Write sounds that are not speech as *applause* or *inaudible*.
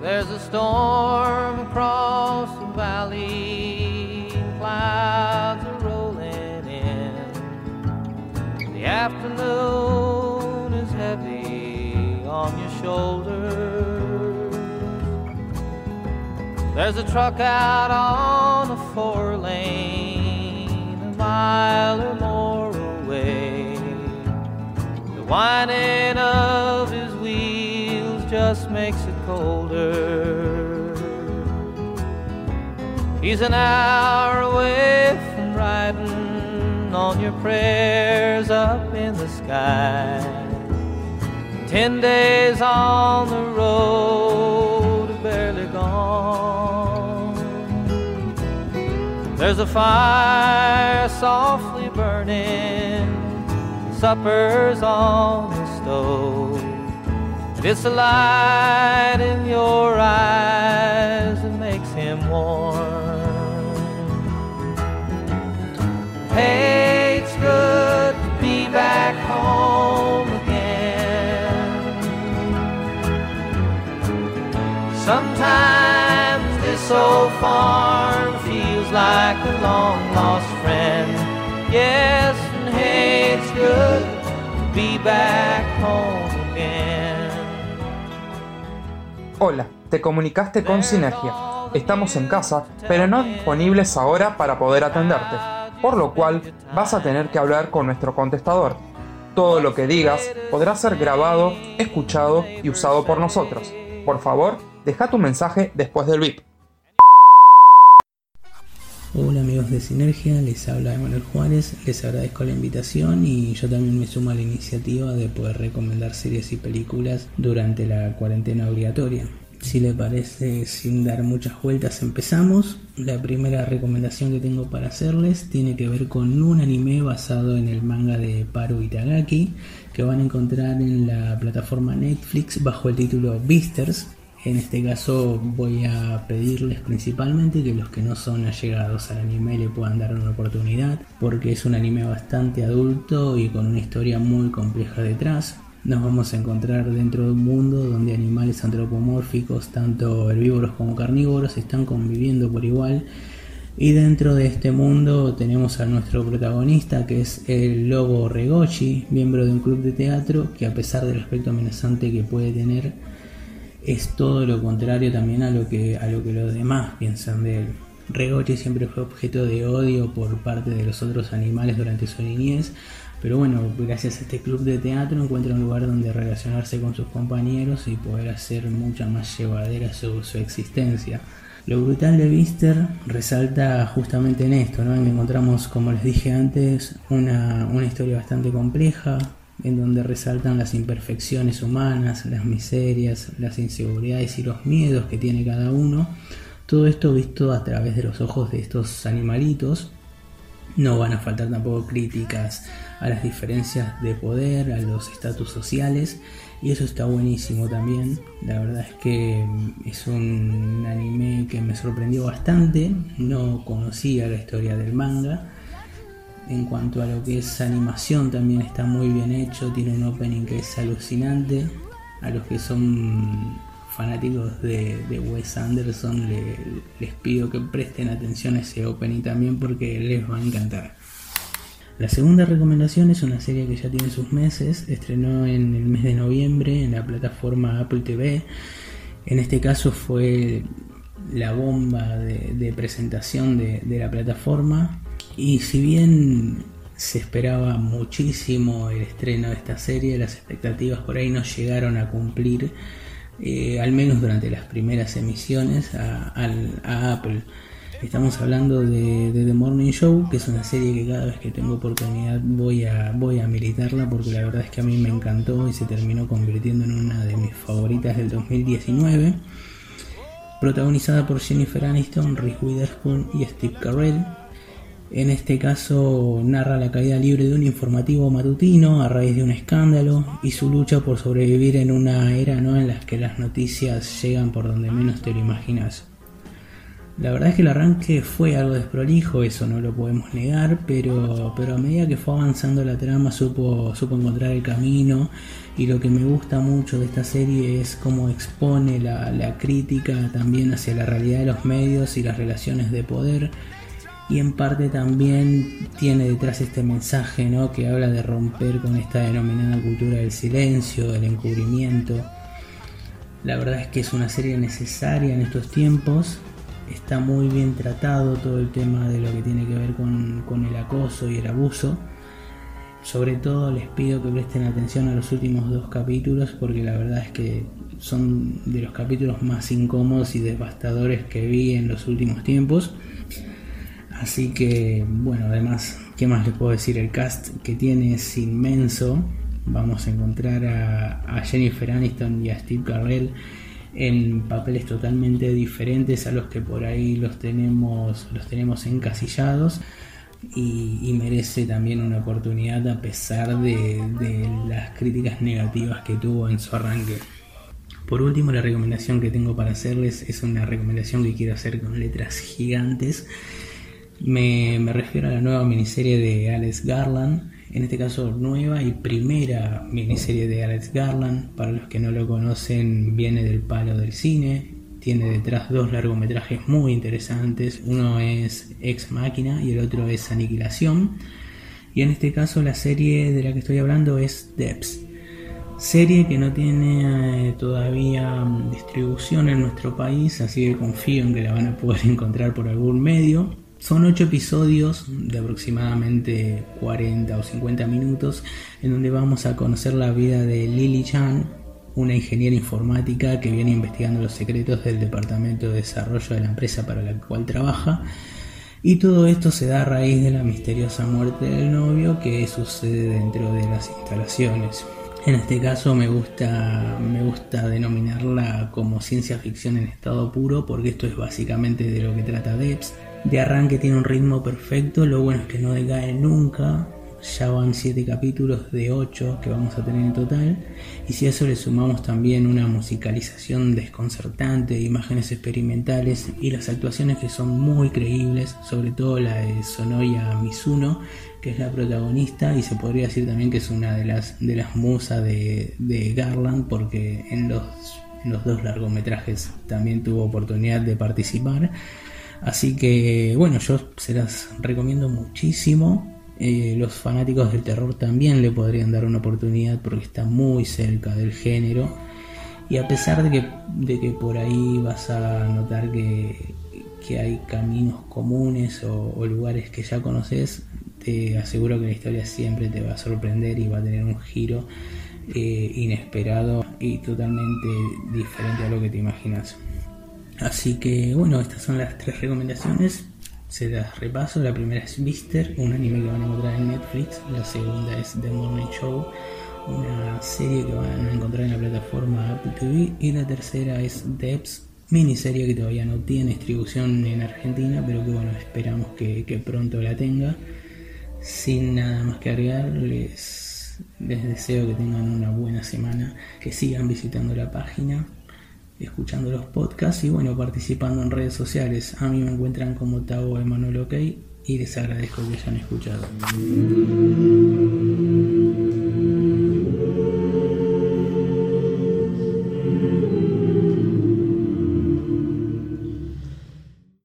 There's a storm across the valley, clouds are rolling in. The afternoon is heavy on your shoulders. There's a truck out on the four lane, a mile or more away. The whining of his wheels just makes it colder. He's an hour away from riding on your prayers up in the sky. Ten days on the road, barely gone. There's a fire softly burning, supper's on the stove. The light in your eyes makes him warm. Hey, it's good to be back home again. Sometimes this old farm feels like a long lost friend. Yes, and hey, it's good to be back home Hola, te comunicaste con Sinergia. Estamos en casa, pero no disponibles ahora para poder atenderte, por lo cual vas a tener que hablar con nuestro contestador. Todo lo que digas podrá ser grabado, escuchado y usado por nosotros. Por favor, deja tu mensaje después del bip. Hola amigos de Sinergia, les habla Emanuel Juárez, les agradezco la invitación y yo también me sumo a la iniciativa de poder recomendar series y películas durante la cuarentena obligatoria. Si le parece, sin dar muchas vueltas, empezamos. La primera recomendación que tengo para hacerles tiene que ver con un anime basado en el manga de Paru Itagaki, que van a encontrar en la plataforma Netflix bajo el título Beasters. En este caso voy a pedirles principalmente que los que no son allegados al anime le puedan dar una oportunidad, porque es un anime bastante adulto y con una historia muy compleja detrás. Nos vamos a encontrar dentro de un mundo donde animales antropomórficos, tanto herbívoros como carnívoros, están conviviendo por igual. Y dentro de este mundo tenemos a nuestro protagonista, que es el lobo Regochi, miembro de un club de teatro, que a pesar del aspecto amenazante que puede tener, es todo lo contrario también a lo que, a lo que los demás piensan de él. Regochi siempre fue objeto de odio por parte de los otros animales durante su niñez, pero bueno, gracias a este club de teatro encuentra un lugar donde relacionarse con sus compañeros y poder hacer mucha más llevadera su, su existencia. Lo brutal de Vister resalta justamente en esto, ¿no? en que encontramos, como les dije antes, una, una historia bastante compleja, en donde resaltan las imperfecciones humanas, las miserias, las inseguridades y los miedos que tiene cada uno. Todo esto visto a través de los ojos de estos animalitos. No van a faltar tampoco críticas a las diferencias de poder, a los estatus sociales. Y eso está buenísimo también. La verdad es que es un anime que me sorprendió bastante. No conocía la historia del manga en cuanto a lo que es animación también está muy bien hecho, tiene un opening que es alucinante. A los que son fanáticos de, Wes Anderson les pido que presten atención a ese opening también porque les va a encantar. La segunda recomendación es una serie que ya tiene sus meses, estrenó en el mes de noviembre en la plataforma Apple TV. En este caso fue la bomba de, presentación de la plataforma y si bien se esperaba muchísimo el estreno de esta serie, las expectativas por ahí no llegaron a cumplir, eh, al menos durante las primeras emisiones, a, Apple. Estamos hablando de, de, The Morning Show, que es una serie que cada vez que tengo oportunidad voy a, voy a militarla porque la verdad es que a mí me encantó y se terminó convirtiendo en una de mis favoritas del 2019. Protagonizada por Jennifer Aniston, Reese Witherspoon y Steve Carell, en este caso narra la caída libre de un informativo matutino a raíz de un escándalo y su lucha por sobrevivir en una era ¿no? en la que las noticias llegan por donde menos te lo imaginas. La verdad es que el arranque fue algo desprolijo, eso no lo podemos negar, pero, pero a medida que fue avanzando la trama supo, supo encontrar el camino y lo que me gusta mucho de esta serie es cómo expone la, la crítica también hacia la realidad de los medios y las relaciones de poder y en parte también tiene detrás este mensaje ¿no? que habla de romper con esta denominada cultura del silencio, del encubrimiento. La verdad es que es una serie necesaria en estos tiempos está muy bien tratado todo el tema de lo que tiene que ver con, el acoso y el abuso. Sobre todo les pido que presten atención a los últimos dos capítulos porque la verdad es que son de los capítulos más incómodos y devastadores que vi en los últimos tiempos. Así que, bueno, además, ¿qué más les puedo decir? El cast que tiene es inmenso. Vamos a encontrar a, Jennifer Aniston y a Steve Carell en papeles totalmente diferentes a los que por ahí los tenemos, los tenemos encasillados y, merece también una oportunidad a pesar de las críticas negativas que tuvo en su arranque. Por último, la recomendación que tengo para hacerles es una recomendación que quiero hacer con letras gigantes. Me, refiero a la nueva miniserie de Alex Garland, en este caso nueva y primera miniserie de Alex Garland. Para los que no lo conocen, viene del palo del cine. Tiene detrás dos largometrajes muy interesantes. Uno es Ex Máquina y el otro es Aniquilación. Y en este caso la serie de la que estoy hablando es Debs. Serie que no tiene eh, todavía mm, distribución en nuestro país, así que confío en que la van a poder *laughs* encontrar por algún medio. Son ocho episodios de aproximadamente 40 o 50 minutos en donde vamos a conocer la vida de Lily Chan, una ingeniera informática que viene investigando los secretos del departamento de desarrollo de la empresa para la cual trabaja. Y todo esto se da a raíz de la misteriosa muerte del novio que sucede dentro de las instalaciones. En este caso me gusta, me gusta denominarla como ciencia ficción en estado puro porque esto es básicamente de lo que trata Debs de arranque tiene un ritmo perfecto, lo bueno es que no decae nunca. Ya van 7 capítulos de 8 que vamos a tener en total. Y si a eso le sumamos también una musicalización desconcertante, de imágenes experimentales y las actuaciones que son muy creíbles, sobre todo la de Sonoya Mizuno, que es la protagonista y se podría decir también que es una de las, de las musas de, Garland porque en los, en los dos largometrajes también tuvo oportunidad de participar. Así que bueno, yo se las recomiendo muchísimo. Eh, los fanáticos del terror también le podrían dar una oportunidad porque está muy cerca del género. Y a pesar de que, de que por ahí vas a notar que, hay caminos comunes o, lugares que ya conoces, te aseguro que la historia siempre te va a sorprender y va a tener un giro eh, inesperado y totalmente diferente a lo que te imaginas. Así que bueno, estas son las tres recomendaciones. Se las repaso. La primera es Mister, un anime que van a encontrar en Netflix. La segunda es The Morning Show, una serie que van a encontrar en la plataforma Apple TV. Y la tercera es Debs, miniserie que todavía no tiene distribución en Argentina, pero que bueno, esperamos que, pronto la tenga. Sin nada más que agregar, les deseo que tengan una buena semana, que sigan visitando la página escuchando los podcasts y bueno, participando en redes sociales. A mí me encuentran como Tavo Emanuel OK y les agradezco que hayan escuchado.